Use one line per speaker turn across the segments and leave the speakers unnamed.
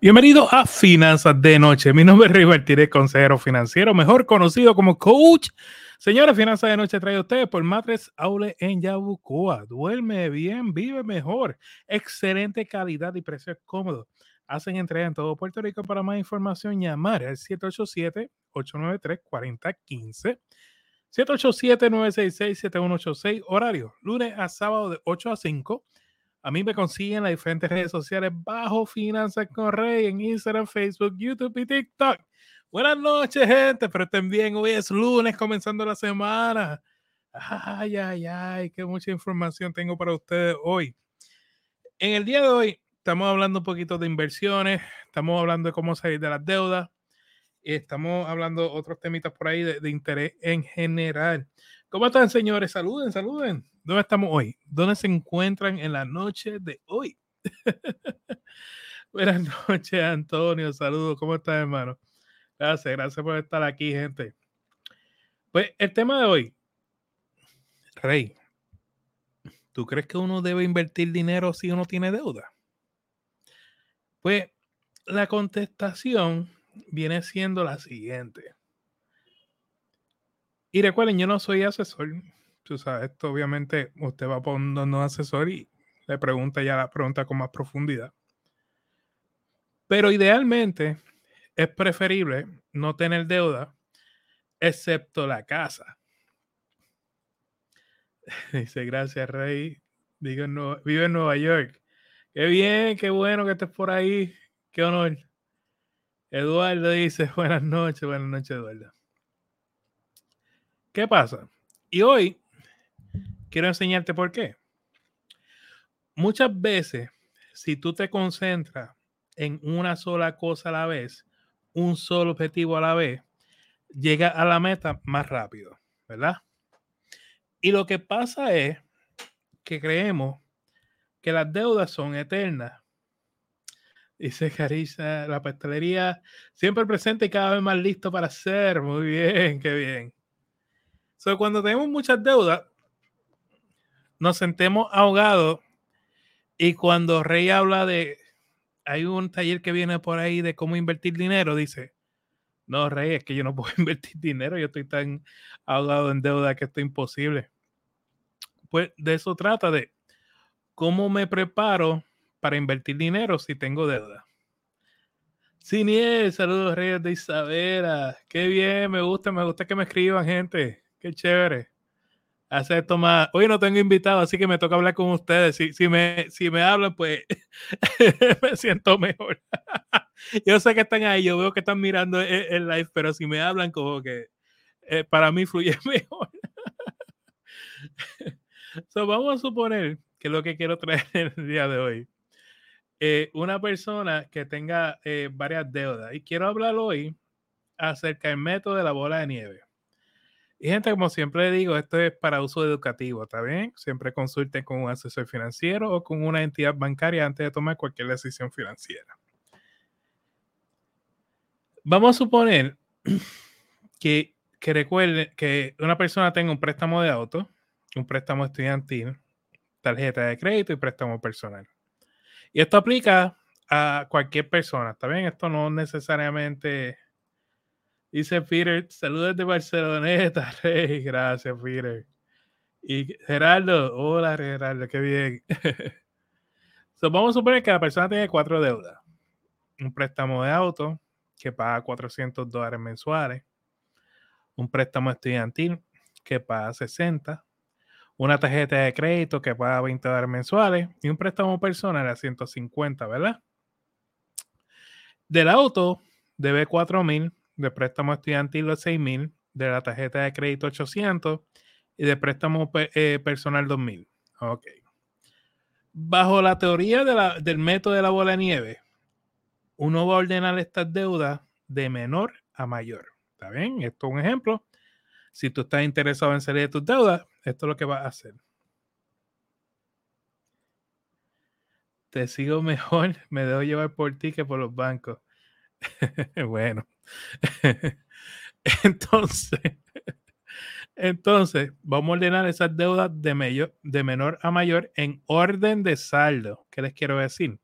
Bienvenido a Finanzas de Noche. Mi nombre es Rey Martínez, consejero financiero, mejor conocido como Coach. Señores, Finanzas de Noche trae a ustedes por Matres Aule en Yabucoa. Duerme bien, vive mejor. Excelente calidad y precios cómodos. Hacen entrega en todo Puerto Rico. Para más información, llamar al 787-893-4015. 787-966-7186. Horario, lunes a sábado de 8 a 5 a mí me consiguen en las diferentes redes sociales bajo Finanzas con Rey en Instagram, Facebook, YouTube y TikTok. Buenas noches, gente. Pero estén bien. Hoy es lunes, comenzando la semana. Ay, ay, ay, qué mucha información tengo para ustedes hoy. En el día de hoy estamos hablando un poquito de inversiones, estamos hablando de cómo salir de las deudas, estamos hablando otros temitas por ahí de interés en general. ¿Cómo están, señores? Saluden, saluden. ¿Dónde estamos hoy? ¿Dónde se encuentran en la noche de hoy? Buenas noches, Antonio. Saludos. ¿Cómo estás, hermano? Gracias, gracias por estar aquí, gente. Pues el tema de hoy, Rey, ¿tú crees que uno debe invertir dinero si uno tiene deuda? Pues la contestación viene siendo la siguiente. Y recuerden, yo no soy asesor. Tú sabes, esto obviamente usted va poniendo un asesor y le pregunta ya la pregunta con más profundidad. Pero idealmente es preferible no tener deuda, excepto la casa. Dice, gracias, Rey. Vive en Nueva York. Qué bien, qué bueno que estés por ahí. Qué honor. Eduardo dice, buenas noches, buenas noches, Eduardo. ¿Qué pasa? Y hoy quiero enseñarte por qué. Muchas veces, si tú te concentras en una sola cosa a la vez, un solo objetivo a la vez, llega a la meta más rápido, ¿verdad? Y lo que pasa es que creemos que las deudas son eternas. Dice Carissa, la pastelería siempre presente y cada vez más listo para hacer. Muy bien, qué bien cuando tenemos muchas deudas, nos sentemos ahogados y cuando Rey habla de, hay un taller que viene por ahí de cómo invertir dinero, dice, no, Rey, es que yo no puedo invertir dinero, yo estoy tan ahogado en deuda que esto es imposible. Pues de eso trata, de cómo me preparo para invertir dinero si tengo deuda. Siniel, saludos Reyes de Isabela. Qué bien, me gusta, me gusta que me escriban, gente. Qué chévere. Hace esto más. Hoy no tengo invitado, así que me toca hablar con ustedes. Si, si, me, si me hablan, pues me siento mejor. yo sé que están ahí, yo veo que están mirando el, live, pero si me hablan, como que eh, para mí fluye mejor. so, vamos a suponer que lo que quiero traer el día de hoy. Eh, una persona que tenga eh, varias deudas. Y quiero hablar hoy acerca del método de la bola de nieve. Y gente, como siempre digo, esto es para uso educativo, ¿está bien? Siempre consulten con un asesor financiero o con una entidad bancaria antes de tomar cualquier decisión financiera. Vamos a suponer que, que recuerden que una persona tenga un préstamo de auto, un préstamo estudiantil, tarjeta de crédito y préstamo personal. Y esto aplica a cualquier persona, ¿está bien? Esto no necesariamente Dice Peter, saludos de Barceloneta, Rey. Gracias, Peter. Y Gerardo, hola Gerardo, qué bien. vamos a suponer que la persona tiene cuatro deudas. Un préstamo de auto que paga 400 dólares mensuales. Un préstamo estudiantil que paga 60. Una tarjeta de crédito que paga 20 dólares mensuales. Y un préstamo personal a 150, ¿verdad? Del auto debe 4 mil de préstamo estudiantil de 6,000, de la tarjeta de crédito 800 y de préstamo eh, personal 2000. Ok. Bajo la teoría del método de la bola de nieve, uno va a ordenar estas deudas de menor a mayor. ¿Está bien? Esto es un ejemplo. Si tú estás interesado en salir de tus deudas, esto es lo que vas a hacer. Te sigo mejor, me dejo llevar por ti que por los bancos. bueno. entonces, entonces, vamos a ordenar esas deudas de, de menor a mayor en orden de saldo. ¿Qué les quiero decir?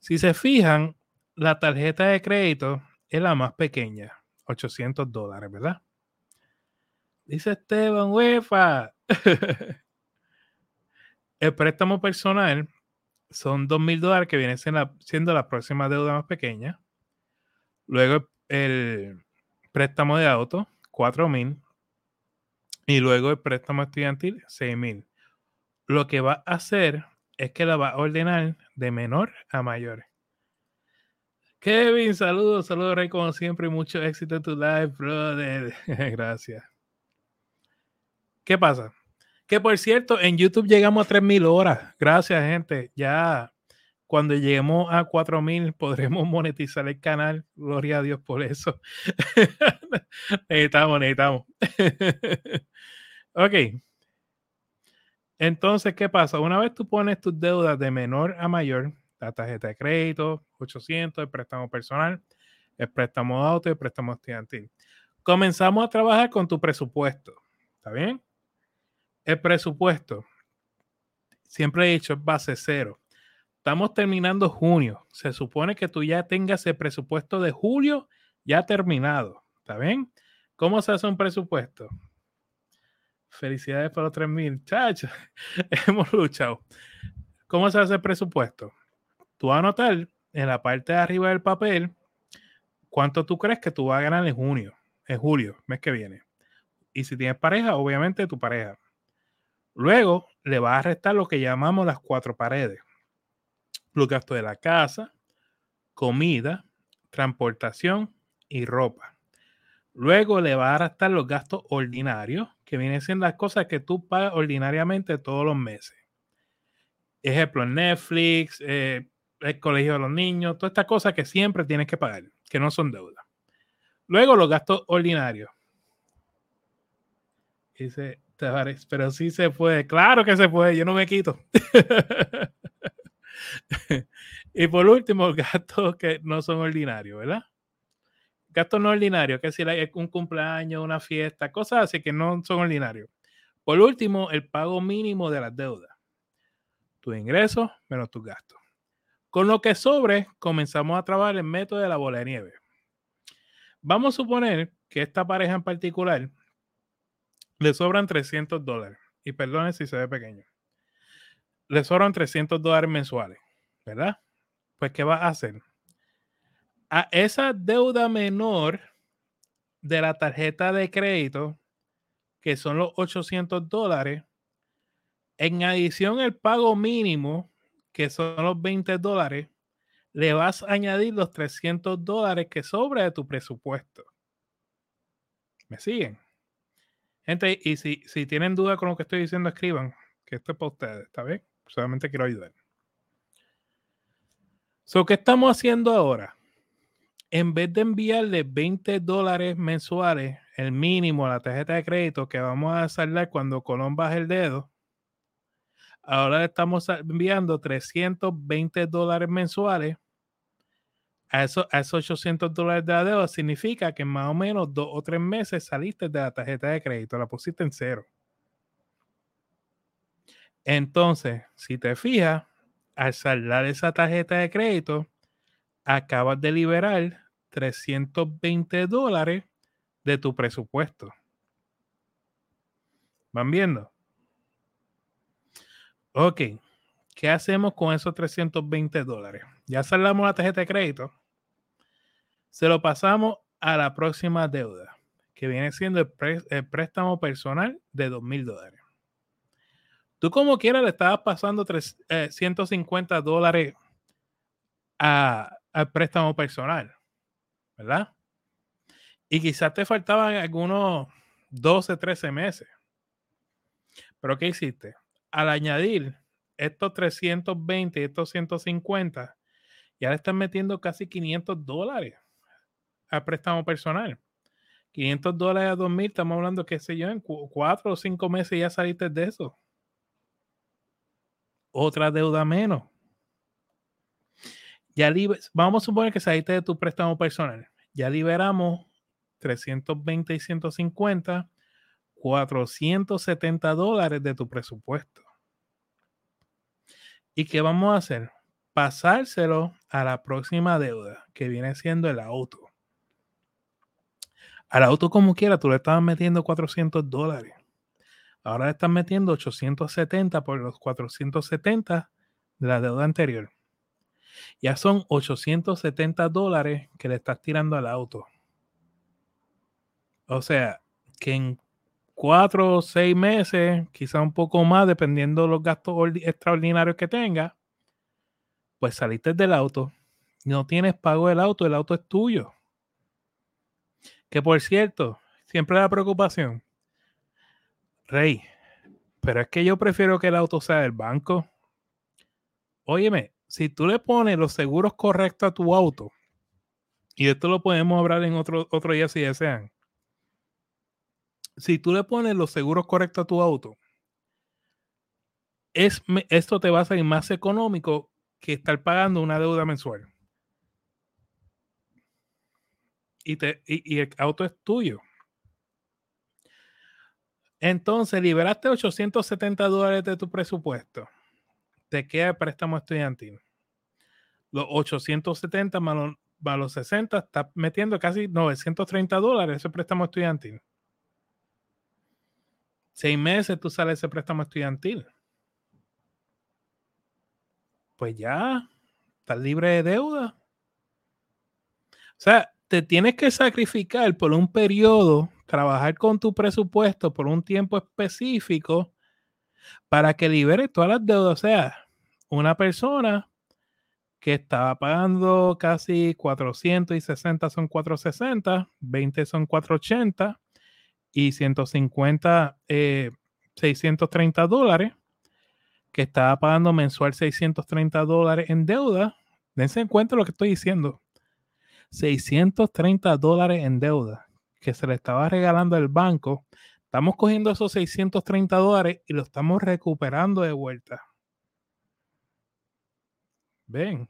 Si se fijan, la tarjeta de crédito es la más pequeña, 800 dólares, ¿verdad? Dice Esteban, UEFA. el préstamo personal son 2 mil dólares que viene siendo la, próxima deuda más pequeña. Luego el préstamo de auto, 4 mil. Y luego el préstamo estudiantil, 6 mil. Lo que va a hacer es que la va a ordenar de menor a mayor. Kevin, saludos, saludos, Rey, como siempre. Mucho éxito en tu live, brother. Gracias. ¿Qué pasa? Que por cierto, en YouTube llegamos a 3000 horas. Gracias, gente. Ya cuando lleguemos a 4000 podremos monetizar el canal. Gloria a Dios por eso. necesitamos, necesitamos. ok. Entonces, ¿qué pasa? Una vez tú pones tus deudas de menor a mayor, la tarjeta de crédito, 800, el préstamo personal, el préstamo de auto y el préstamo estudiantil. Comenzamos a trabajar con tu presupuesto. ¿Está bien? El presupuesto, siempre he dicho, es base cero. Estamos terminando junio. Se supone que tú ya tengas el presupuesto de julio ya terminado. ¿Está bien? ¿Cómo se hace un presupuesto? Felicidades por los 3000. Chacho, hemos luchado. ¿Cómo se hace el presupuesto? Tú vas a anotar en la parte de arriba del papel cuánto tú crees que tú vas a ganar en junio, en julio, mes que viene. Y si tienes pareja, obviamente tu pareja. Luego le vas a restar lo que llamamos las cuatro paredes. Los gastos de la casa, comida, transportación y ropa. Luego le vas a restar los gastos ordinarios, que vienen siendo las cosas que tú pagas ordinariamente todos los meses. Ejemplo, Netflix, eh, el colegio de los niños, todas estas cosas que siempre tienes que pagar, que no son deuda. Luego los gastos ordinarios. Dice, pero sí se puede. Claro que se puede, yo no me quito. y por último, gastos que no son ordinarios, ¿verdad? Gastos no ordinarios, que si hay un cumpleaños, una fiesta, cosas así que no son ordinarios. Por último, el pago mínimo de las deudas. Tus ingresos menos tus gastos. Con lo que sobre, comenzamos a trabajar el método de la bola de nieve. Vamos a suponer que esta pareja en particular le sobran 300 dólares. Y perdone si se ve pequeño. Le sobran 300 dólares mensuales, ¿verdad? Pues, ¿qué va a hacer? A esa deuda menor de la tarjeta de crédito, que son los 800 dólares, en adición el pago mínimo, que son los 20 dólares, le vas a añadir los 300 dólares que sobra de tu presupuesto. ¿Me siguen? Gente, y si, si tienen duda con lo que estoy diciendo, escriban, que esto es para ustedes, ¿está bien? Solamente quiero ayudar. So, ¿qué estamos haciendo ahora? En vez de enviarle 20 dólares mensuales, el mínimo a la tarjeta de crédito que vamos a saldar cuando Colón baje el dedo, ahora le estamos enviando 320 dólares mensuales a, esos 800 dólares de deuda significa que más o menos dos o tres meses saliste de la tarjeta de crédito, la pusiste en cero. Entonces, si te fijas, al saldar esa tarjeta de crédito, acabas de liberar 320 dólares de tu presupuesto. ¿Van viendo? Ok, ¿qué hacemos con esos 320 dólares? Ya saldamos la tarjeta de crédito. Se lo pasamos a la próxima deuda, que viene siendo el, préstamo personal de dos mil dólares. Tú como quieras le estabas pasando 150 eh, dólares al préstamo personal, ¿verdad? Y quizás te faltaban algunos 12, 13 meses. Pero ¿qué hiciste? Al añadir estos 320 y estos 150, ya le están metiendo casi 500 dólares al préstamo personal. 500 dólares a 2000, estamos hablando, qué sé yo, en cuatro o cinco meses ya saliste de eso. Otra deuda menos. Ya vamos a suponer que saliste de tu préstamo personal. Ya liberamos 320 y 150, 470 dólares de tu presupuesto. ¿Y qué vamos a hacer? pasárselo a la próxima deuda, que viene siendo el auto. Al auto como quiera, tú le estabas metiendo 400 dólares. Ahora le estás metiendo 870 por los 470 de la deuda anterior. Ya son 870 dólares que le estás tirando al auto. O sea, que en cuatro o seis meses, quizá un poco más, dependiendo de los gastos extraordinarios que tenga, pues saliste del auto, no tienes pago del auto, el auto es tuyo. Que por cierto, siempre la preocupación, Rey, pero es que yo prefiero que el auto sea del banco. Óyeme, si tú le pones los seguros correctos a tu auto, y esto lo podemos hablar en otro, otro día si desean, si tú le pones los seguros correctos a tu auto, es, esto te va a salir más económico que estar pagando una deuda mensual. Y, te, y, el auto es tuyo. Entonces, liberaste 870 dólares de tu presupuesto. Te queda el préstamo estudiantil. Los 870 más los, más los 60, está metiendo casi 930 dólares ese préstamo estudiantil seis meses tú sales ese préstamo estudiantil. Pues ya, estás libre de deuda. O sea, te tienes que sacrificar por un periodo, trabajar con tu presupuesto por un tiempo específico para que liberes todas las deudas. O sea, una persona que estaba pagando casi 460 son 460, 20 son 480 y 150, 630 eh, dólares, que estaba pagando mensual 630 dólares en deuda. Dense en cuenta lo que estoy diciendo. 630 dólares en deuda que se le estaba regalando al banco. Estamos cogiendo esos 630 dólares y lo estamos recuperando de vuelta. Ven.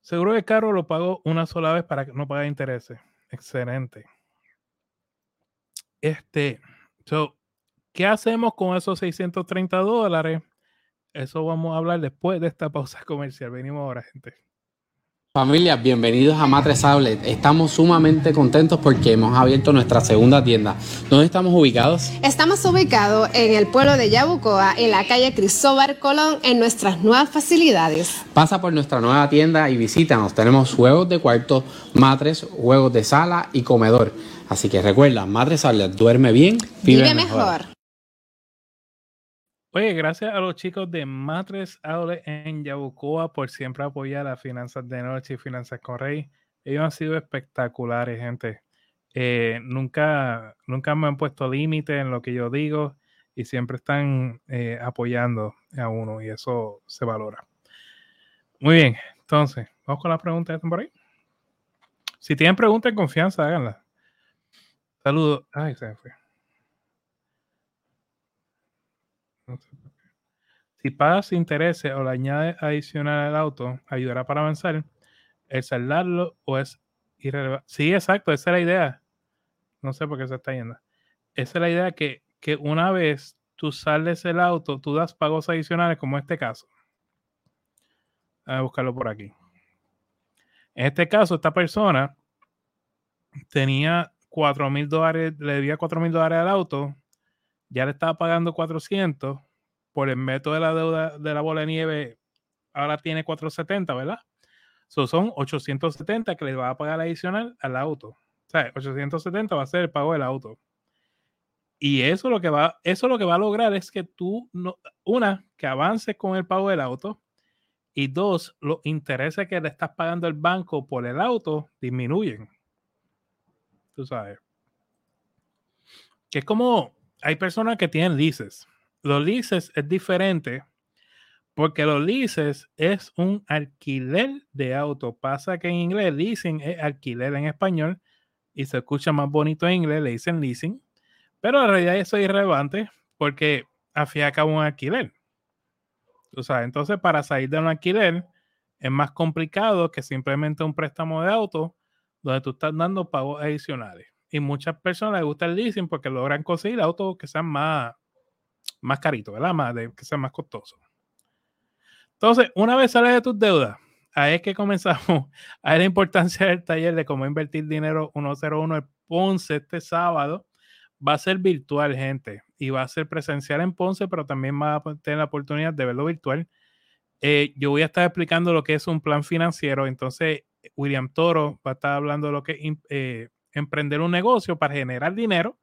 Seguro de carro lo pago una sola vez para que no pague intereses. Excelente. Este, ¿qué hacemos con esos 630 dólares? Eso vamos a hablar después de esta pausa comercial. Venimos ahora, gente.
Familia, bienvenidos a Matres Outlet. Estamos sumamente contentos porque hemos abierto nuestra segunda tienda. ¿Dónde estamos ubicados?
Estamos ubicados en el pueblo de Yabucoa, en la calle Cristóbal Colón, en nuestras nuevas facilidades.
Pasa por nuestra nueva tienda y visítanos. Tenemos juegos de cuarto, matres, juegos de sala y comedor. Así que recuerda, Madre Sale, duerme bien, vive, mejor.
Oye, gracias a los chicos de Matres Outlet en Yabucoa por siempre apoyar las finanzas de noche y finanzas con Rey. Ellos han sido espectaculares, gente. Eh, nunca, nunca me han puesto límite en lo que yo digo y siempre están eh, apoyando a uno y eso se valora. Muy bien, entonces, vamos con las preguntas de por ahí. Si tienen preguntas en confianza, háganlas. Saludos. Ay, se fue. Si pagas intereses o le añades adicional al auto, ayudará para avanzar. El saldarlo o es irrelevante. Sí, exacto, esa es la idea. No sé por qué se está yendo. Esa es la idea que, que una vez tú sales el auto, tú das pagos adicionales, como este caso. A buscarlo por aquí. En este caso, esta persona tenía 4 mil dólares, le debía 4 mil dólares al auto, ya le estaba pagando 400 por el método de la deuda de la bola de nieve, ahora tiene 470, ¿verdad? So, son 870 que le va a pagar adicional al auto. O sea, 870 va a ser el pago del auto. Y eso lo que va, eso lo que va a lograr es que tú, no, una, que avances con el pago del auto. Y dos, los intereses que le estás pagando el banco por el auto disminuyen tú sabes. Que es como, hay personas que tienen leases. Los leases es diferente porque los leases es un alquiler de auto. Pasa que en inglés leasing es alquiler en español y se escucha más bonito en inglés, le dicen leasing. Pero en realidad eso es irrelevante porque cabo un alquiler. Tú sabes, entonces para salir de un alquiler es más complicado que simplemente un préstamo de auto donde tú estás dando pagos adicionales. Y muchas personas les gusta el leasing porque logran conseguir autos que sean más, más caritos, ¿verdad? Más que sean más costosos. Entonces, una vez sales de tus deudas, ahí es que comenzamos a la importancia del taller de cómo invertir dinero 101 el Ponce este sábado. Va a ser virtual, gente, y va a ser presencial en Ponce, pero también va a tener la oportunidad de verlo virtual. Eh, yo voy a estar explicando lo que es un plan financiero. Entonces, William Toro va a estar hablando de lo que es eh, emprender un negocio para generar dinero.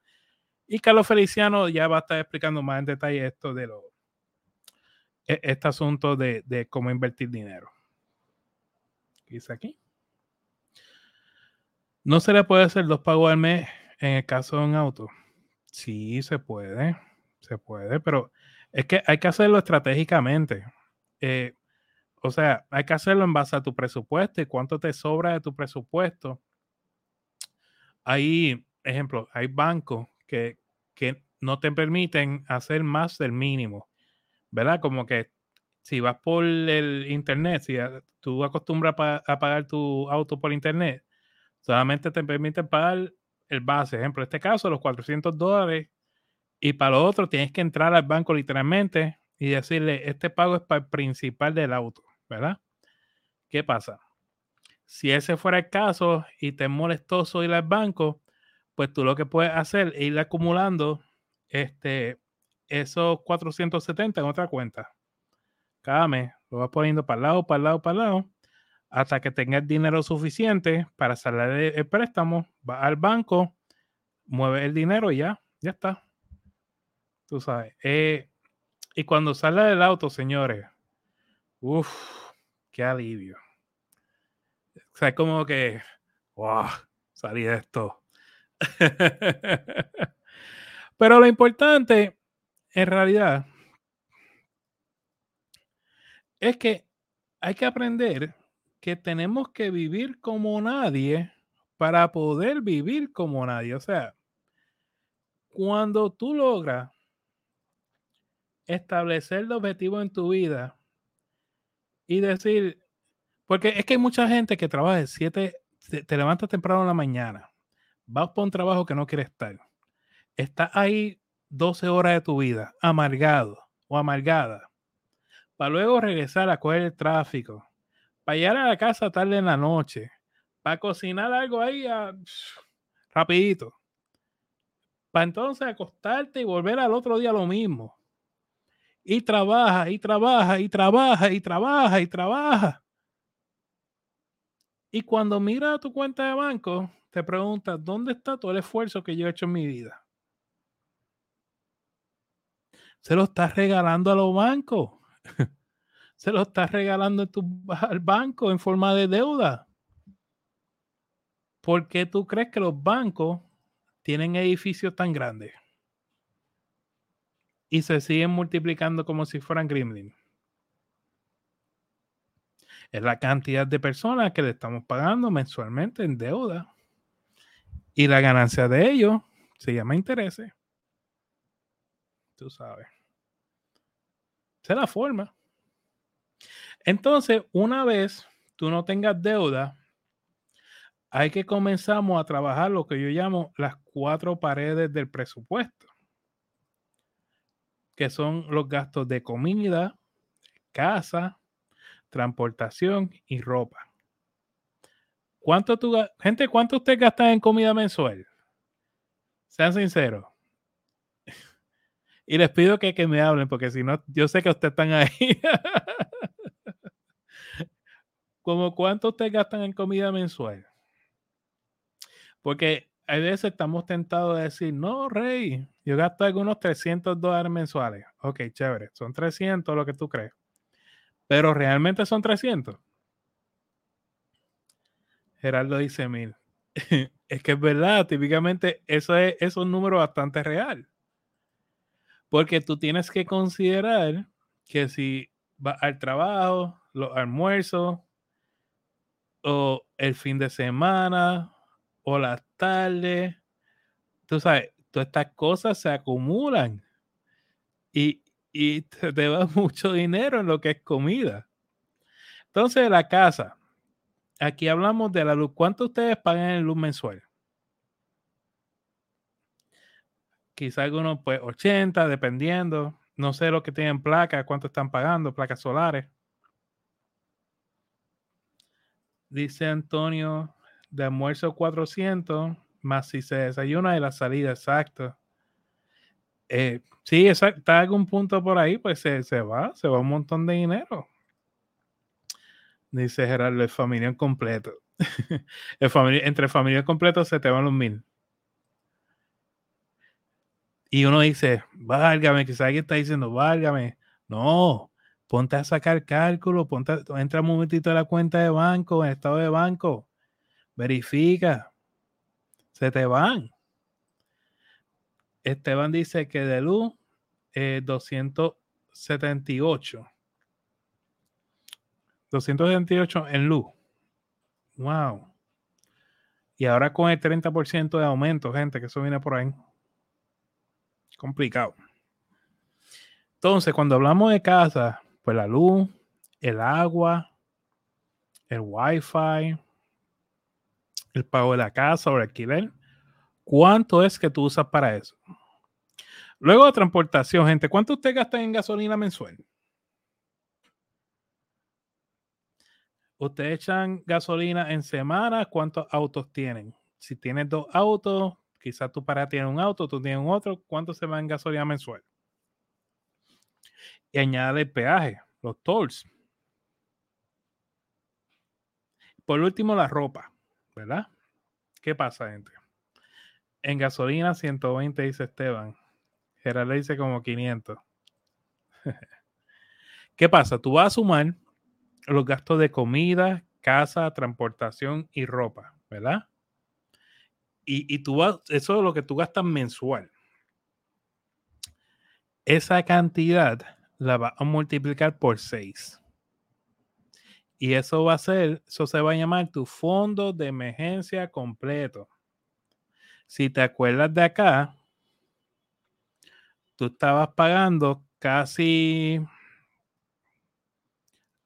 Y Carlos Feliciano ya va a estar explicando más en detalle esto de lo, e, este asunto de, de cómo invertir dinero. ¿Qué dice aquí? No se le puede hacer dos pagos al mes en el caso de un auto. Sí, se puede, se puede, pero es que hay que hacerlo estratégicamente. Eh, o sea, hay que hacerlo en base a tu presupuesto y cuánto te sobra de tu presupuesto. Hay, ejemplo, hay bancos que, que no te permiten hacer más del mínimo, ¿verdad? Como que si vas por el internet, si tú acostumbras a pagar tu auto por internet, solamente te permiten pagar el base. Ejemplo, en este caso, los 400 dólares. Y para lo otro, tienes que entrar al banco literalmente y decirle, este pago es para el principal del auto. ¿verdad? ¿Qué pasa? Si ese fuera el caso y te es molestoso ir al banco, pues tú lo que puedes hacer es ir acumulando este, esos 470 en otra cuenta. Cada lo vas poniendo para el lado, para el lado, para el lado, hasta que tengas dinero suficiente para salir el préstamo, va al banco, mueve el dinero y ya, ya está. Tú sabes. Eh, y cuando sale del auto, señores, uff, qué alivio. O sea, es como que, wow, salí de esto. Pero lo importante, en realidad, es que hay que aprender que tenemos que vivir como nadie para poder vivir como nadie. O sea, cuando tú logras establecer el objetivo en tu vida y decir, porque es que hay mucha gente que trabaja de 7, te, levantas temprano en la mañana, vas por un trabajo que no quieres estar, estás ahí 12 horas de tu vida, amargado o amargada, para luego regresar a coger el tráfico, para llegar a la casa tarde en la noche, para cocinar algo ahí rapidito, para entonces acostarte y volver al otro día lo mismo y trabaja y trabaja y trabaja y trabaja y trabaja. Y cuando mira tu cuenta de banco, te preguntas, ¿dónde está todo el esfuerzo que yo he hecho en mi vida? Se lo estás regalando a los bancos. Se lo estás regalando al banco en forma de deuda. ¿Por qué tú crees que los bancos tienen edificios tan grandes? y se siguen multiplicando como si fueran gremlins. Es la cantidad de personas que le estamos pagando mensualmente en deuda. Y la ganancia de ellos se llama intereses. Tú sabes. Esa es la forma. Entonces, una vez tú no tengas deuda, hay que comenzamos a trabajar lo que yo llamo las cuatro paredes del presupuesto que son los gastos de comida, casa, transportación y ropa. ¿Cuánto tú, gente, cuánto usted gasta en comida mensual? Sean sinceros. Y les pido que, que me hablen, porque si no, yo sé que ustedes están ahí. ¿Como cuánto ustedes gastan en comida mensual? Porque a veces estamos tentados de decir, no, Rey, yo gasto algunos 300 dólares mensuales. Ok, chévere, son 300 lo que tú crees. Pero realmente son 300. Gerardo dice mil. es que es verdad, típicamente eso es, es un número bastante real. Porque tú tienes que considerar que si vas al trabajo, los almuerzos, o el fin de semana, o las tardes, tú sabes, todas estas cosas se acumulan y, y te va mucho dinero en lo que es comida. Entonces, la casa. Aquí hablamos de la luz. ¿Cuánto ustedes pagan en luz mensual? Quizá algunos, pues 80, dependiendo. No sé lo que tienen placas, cuánto están pagando, placas solares. Dice Antonio, de almuerzo 400, más si se desayuna y la salida, exacto. Eh, sí, está algún punto por ahí, pues se, se, va, se va un montón de dinero. Dice Gerardo, el familia completo. el familia, entre familia completo se te van los mil. Y uno dice, válgame, quizás alguien está diciendo, válgame. No, ponte a sacar cálculo, ponte entra un momentito a la cuenta de banco, en estado de banco, verifica, se te van. Esteban dice que de luz eh, 278. 278 en luz. Wow. Y ahora con el 30% de aumento, gente, que eso viene por ahí. Complicado. Entonces, cuando hablamos de casa, pues la luz, el agua, el wifi, el pago de la casa o el alquiler, ¿cuánto es que tú usas para eso? Luego de transportación, gente, ¿cuánto usted gasta en gasolina mensual? Ustedes echan gasolina en semana, ¿cuántos autos tienen? Si tienes dos autos, quizás tú para tienes un auto, tú tienes otro, ¿cuánto se va en gasolina mensual? Y añade el peaje, los tolls. Por último, la ropa, ¿verdad? ¿Qué pasa, gente? En gasolina 120, dice Esteban. Gerardo dice como 500. ¿Qué pasa? Tú vas a sumar los gastos de comida, casa, transportación y ropa, ¿verdad? Y, y tú vas, eso es lo que tú gastas mensual. Esa cantidad la vas a multiplicar por 6. Y eso va a ser, eso se va a llamar tu fondo de emergencia completo. Si te acuerdas de acá, tú estabas pagando casi,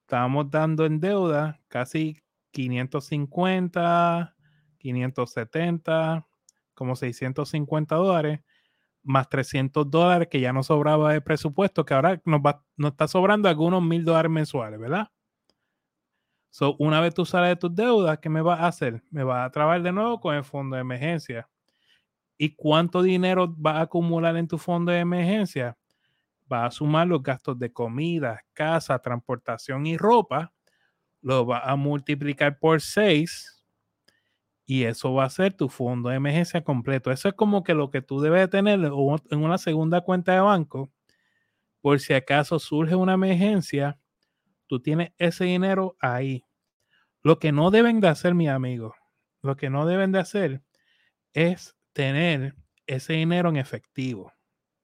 estábamos dando en deuda casi 550, 570, como 650 dólares, más 300 dólares que ya no sobraba de presupuesto, que ahora nos, va, nos está sobrando algunos mil dólares mensuales, ¿verdad? So, una vez tú sales de tus deudas, ¿qué me vas a hacer? Me vas a trabajar de nuevo con el fondo de emergencia. ¿Y cuánto dinero vas a acumular en tu fondo de emergencia? Vas a sumar los gastos de comida, casa, transportación y ropa. Lo vas a multiplicar por 6 y eso va a ser tu fondo de emergencia completo. Eso es como que lo que tú debes tener en una segunda cuenta de banco por si acaso surge una emergencia, tú tienes ese dinero ahí. Lo que no deben de hacer, mi amigo, lo que no deben de hacer es tener ese dinero en efectivo.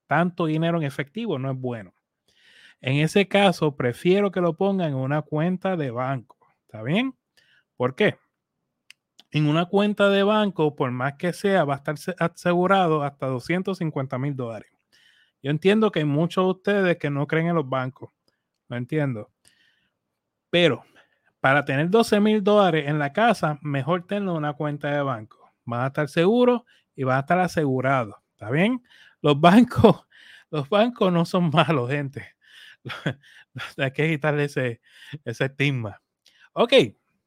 Tanto dinero en efectivo no es bueno. En ese caso, prefiero que lo pongan en una cuenta de banco. ¿Está bien? ¿Por qué? En una cuenta de banco, por más que sea, va a estar asegurado hasta 250 mil dólares. Yo entiendo que hay muchos de ustedes que no creen en los bancos. Lo entiendo. Pero para tener 12 mil dólares en la casa, mejor tener una cuenta de banco. Van a estar seguros y van a estar asegurados. ¿Está bien? Los bancos, los bancos no son malos, gente. Hay que quitarle ese, ese estigma. Ok,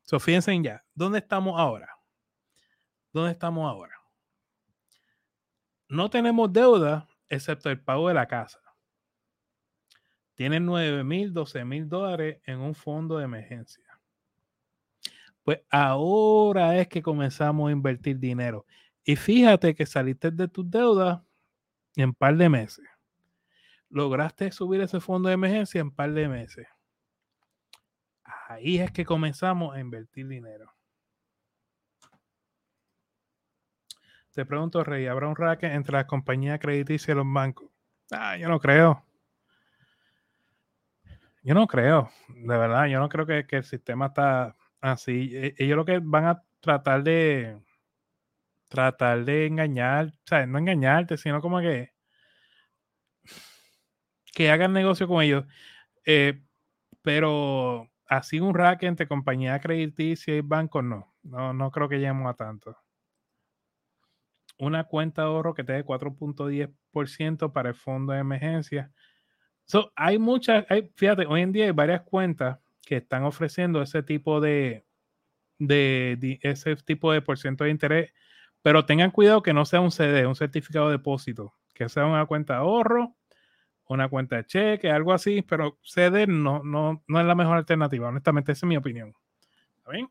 so fíjense ya. ¿Dónde estamos ahora? ¿Dónde estamos ahora? No tenemos deuda excepto el pago de la casa. Tienen 9 mil, 12 mil dólares en un fondo de emergencia. Pues ahora es que comenzamos a invertir dinero. Y fíjate que saliste de tus deudas en par de meses. Lograste subir ese fondo de emergencia en par de meses. Ahí es que comenzamos a invertir dinero. Te pregunto, Rey, ¿habrá un racket entre las compañías crediticias y los bancos? Ah, yo no creo. Yo no creo, de verdad, yo no creo que, el sistema está así. E, ellos lo que van a tratar de tratar de engañar, o sea, no engañarte, sino como que que hagan negocio con ellos. Eh, pero así un racket entre compañía crediticia y bancos, no. No, no creo que lleguemos a tanto una cuenta de ahorro que te dé 4.10% para el fondo de emergencia. So, hay muchas, hay, fíjate, hoy en día hay varias cuentas que están ofreciendo ese tipo de, de, ese tipo de por ciento de interés, pero tengan cuidado que no sea un CD, un certificado de depósito, que sea una cuenta de ahorro, una cuenta de cheque, algo así, pero CD no, no, no es la mejor alternativa, honestamente, esa es mi opinión. ¿Está bien?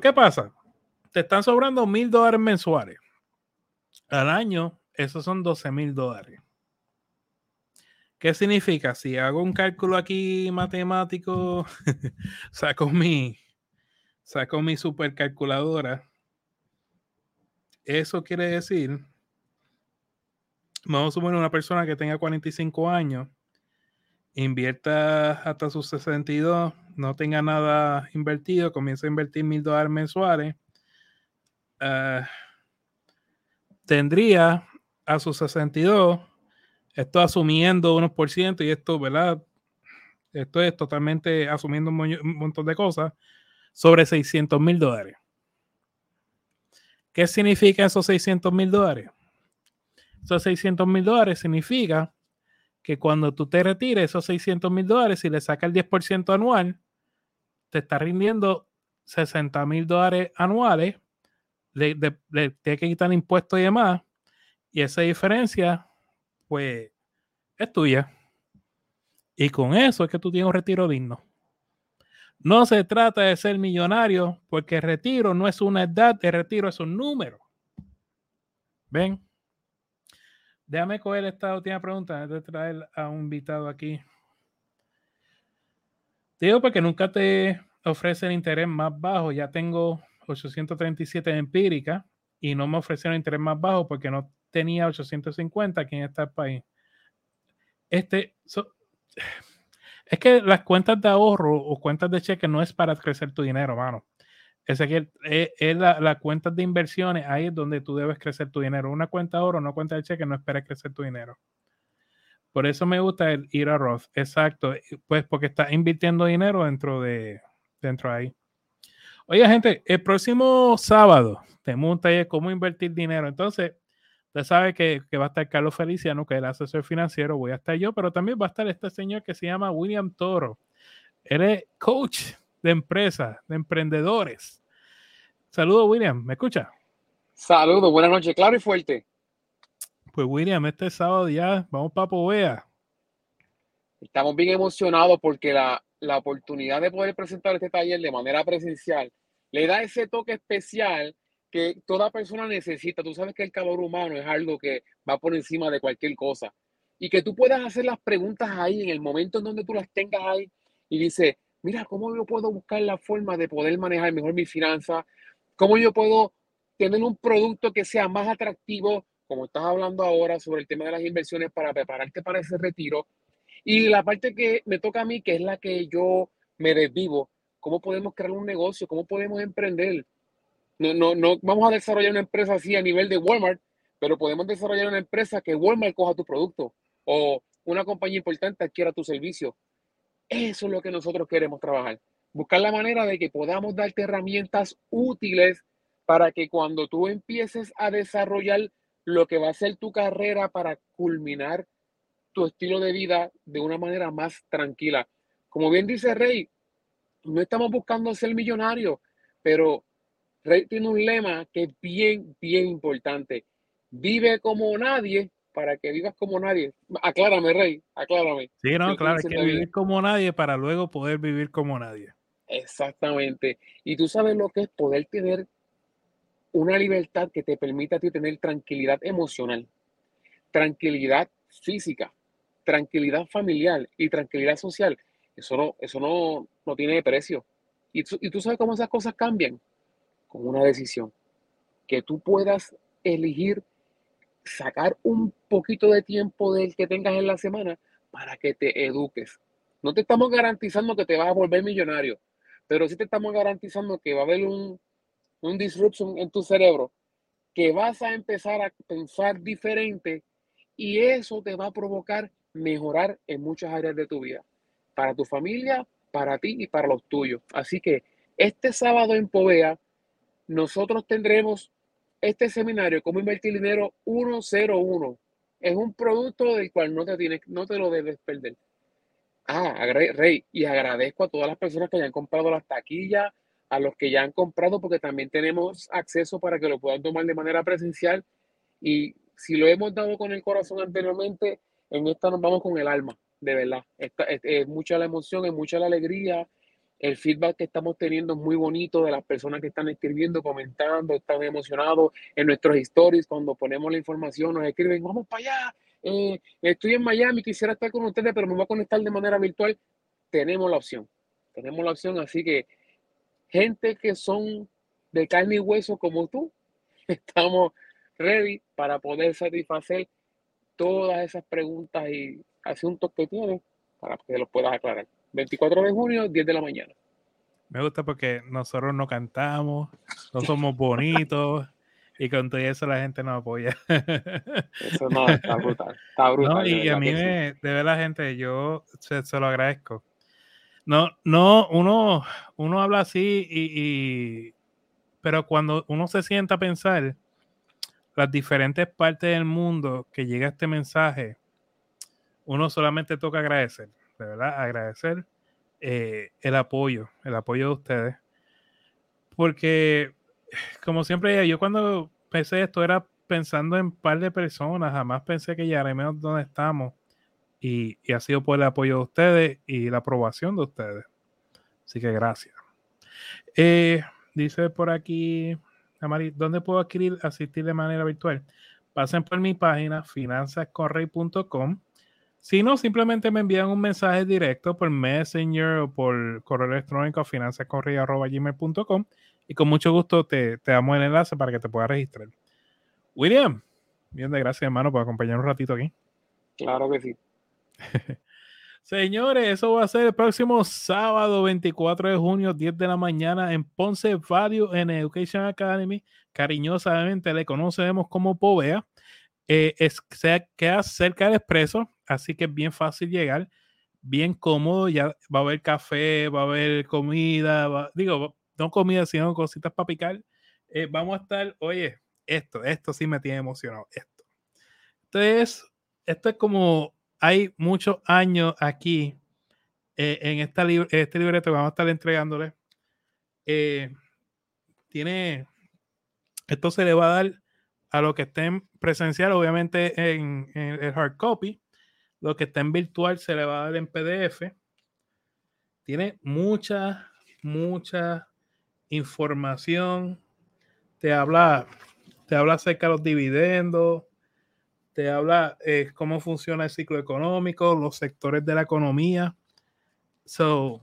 ¿Qué pasa? Te están sobrando mil dólares mensuales. Al año, esos son 12 mil dólares. ¿Qué significa? Si hago un cálculo aquí matemático, saco mi, saco mi supercalculadora. Eso quiere decir, vamos a suponer una persona que tenga 45 años, invierta hasta sus 62, no tenga nada invertido, comienza a invertir mil dólares mensuales, ah, tendría a sus 62 esto asumiendo unos por ciento y esto, ¿verdad? Esto es totalmente asumiendo un, montón de cosas sobre 600 mil dólares. ¿Qué significa esos 600 mil dólares? Esos 600 mil dólares significa que cuando tú te retires esos 600 mil dólares y le sacas el 10% anual, te está rindiendo 60 mil dólares anuales, le, le, tiene que quitar impuestos y demás, y esa diferencia pues es tuya. Y con eso es que tú tienes un retiro digno. No se trata de ser millonario, porque retiro no es una edad, el retiro es un número. ¿Ven? Déjame coger esta última pregunta antes de traer a un invitado aquí. Te digo porque nunca te ofrecen interés más bajo. Ya tengo 837 empírica y no me ofrecieron interés más bajo porque no tenía 850 aquí en este país. Este, es que las cuentas de ahorro o cuentas de cheque no es para crecer tu dinero, mano. Es que es, la, las cuentas de inversiones, ahí es donde tú debes crecer tu dinero. Una cuenta de ahorro, una cuenta de cheque, no espera crecer tu dinero. Por eso me gusta el ir a Roth. Exacto. Pues porque está invirtiendo dinero dentro de dentro de ahí. Oye, gente, el próximo sábado tenemos un taller cómo invertir dinero. Entonces, Usted sabe que, va a estar Carlos Feliciano, que es el asesor financiero, voy a estar yo, pero también va a estar este señor que se llama William Toro. Él es coach de empresas, de emprendedores. Saludos, William, ¿me escucha?
Saludos, buenas noches, claro y fuerte.
Pues William, este sábado ya vamos para Povea.
Estamos bien emocionados porque la, la oportunidad de poder presentar este taller de manera presencial le da ese toque especial que toda persona necesita. Tú sabes que el calor humano es algo que va por encima de cualquier cosa. Y que tú puedas hacer las preguntas ahí en el momento en donde tú las tengas ahí y dices, mira, ¿cómo yo puedo buscar la forma de poder manejar mejor mi finanza? ¿Cómo yo puedo tener un producto que sea más atractivo, como estás hablando ahora sobre el tema de las inversiones para prepararte para ese retiro? Y la parte que me toca a mí, que es la que yo me desvivo, ¿cómo podemos crear un negocio? ¿Cómo podemos emprender? No, no, no vamos a desarrollar una empresa así a nivel de Walmart, pero podemos desarrollar una empresa que Walmart coja tu producto o una compañía importante adquiera tu servicio. Eso es lo que nosotros queremos trabajar. Buscar la manera de que podamos darte herramientas útiles para que cuando tú empieces a desarrollar lo que va a ser tu carrera para culminar tu estilo de vida de una manera más tranquila. Como bien dice Rey, no estamos buscando ser millonarios, pero Rey tiene un lema que es bien, bien importante. Vive como nadie para que vivas como nadie. Aclárame, Rey, aclárame.
Sí, no, claro, hay que vivir como nadie para luego poder vivir como nadie.
Exactamente. Y tú sabes lo que es poder tener una libertad que te permita a ti tener tranquilidad emocional, tranquilidad física, tranquilidad familiar y tranquilidad social. Eso no, eso no, no tiene precio. Y y tú sabes cómo esas cosas cambian con una decisión. Que tú puedas elegir sacar un poquito de tiempo del que tengas en la semana para que te eduques. No te estamos garantizando que te vas a volver millonario, pero sí te estamos garantizando que va a haber un, un disruption en tu cerebro, que vas a empezar a pensar diferente y eso te va a provocar mejorar en muchas áreas de tu vida, para tu familia, para ti y para los tuyos. Así que este sábado en Povea nosotros tendremos este seminario, cómo invertir dinero 101. Es un producto del cual no te, tienes, no te lo debes perder. Ah, Rey, y agradezco a todas las personas que hayan comprado las taquillas, a los que ya han comprado, porque también tenemos acceso para que lo puedan tomar de manera presencial. Y si lo hemos dado con el corazón anteriormente, en esta nos vamos con el alma, de verdad. es, mucha la emoción, es mucha la alegría. El feedback que estamos teniendo es muy bonito de las personas que están escribiendo, comentando, están emocionados en nuestros stories. Cuando ponemos la información, nos escriben, vamos para allá. Eh, estoy en Miami, quisiera estar con ustedes, pero me voy a conectar de manera virtual. Tenemos la opción. Tenemos la opción, así que gente que son de carne y hueso como tú, estamos ready para poder satisfacer todas esas preguntas y asuntos que tienes para que los puedas aclarar. 24 de junio, 10 de la mañana.
Me gusta porque nosotros no cantamos, no somos bonitos y con todo eso la gente nos apoya.
Eso no, está brutal. Está brutal.
y a mí, me, de ver la gente, yo se, se lo agradezco no, no, uno, uno habla así y, pero cuando uno se sienta a pensar las diferentes partes del mundo que llega este mensaje, uno solamente toca agradecer, de verdad, agradecer eh, el apoyo, el apoyo de ustedes. Porque, como siempre, yo cuando pensé esto era pensando en un par de personas, jamás pensé que llegaremos donde estamos y, ha sido por el apoyo de ustedes y la aprobación de ustedes. Así que gracias. Eh, dice por aquí, Amari, ¿dónde puedo adquirir, asistir de manera virtual? Pasen por mi página finanzascorrey.com. Si no, simplemente me envían un mensaje directo por Messenger o por correo electrónico a finanzascorrey.com y con mucho gusto te, te, damos el enlace para que te puedas registrar. William, bien de gracias, hermano, por acompañar un ratito aquí.
Claro que sí.
Señores, eso va a ser el próximo sábado 24 de junio, 10 de la mañana en Ponce Value en Education Academy. Cariñosamente le conocemos como POVEA. Eh, es, se queda cerca del expreso, así que es bien fácil llegar, bien cómodo. Ya va a haber café, va a haber comida, digo, no comida, sino cositas para picar. Eh, vamos a estar, oye, esto, esto sí me tiene emocionado. Esto. Entonces, esto es como hay muchos años aquí eh, en esta este libreto que vamos a estar entregándole. Eh, tiene, esto se le va a dar a lo que estén presencial, obviamente en, el hard copy. Lo que está en virtual se le va a dar en PDF. Tiene mucha, mucha información. Te habla, te habla acerca de los dividendos, te habla eh, cómo funciona el ciclo económico, los sectores de la economía. So,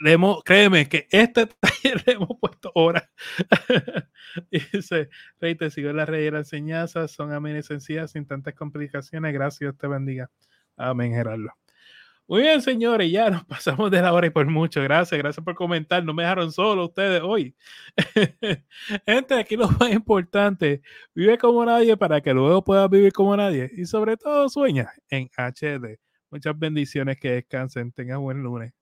le créeme que este taller le hemos puesto horas. Dice, Rey, te sigo la red de la enseñanza, son amenes sencillas, sin tantas complicaciones. Gracias, te bendiga. Amén, Gerardo. Muy bien, señores, ya nos pasamos de la hora y por mucho. Gracias, gracias por comentar. No me dejaron solo ustedes hoy. Gente, aquí lo más importante, vive como nadie para que luego puedas vivir como nadie. Y sobre todo, sueña en HD. Muchas bendiciones, que descansen. Tengan buen lunes.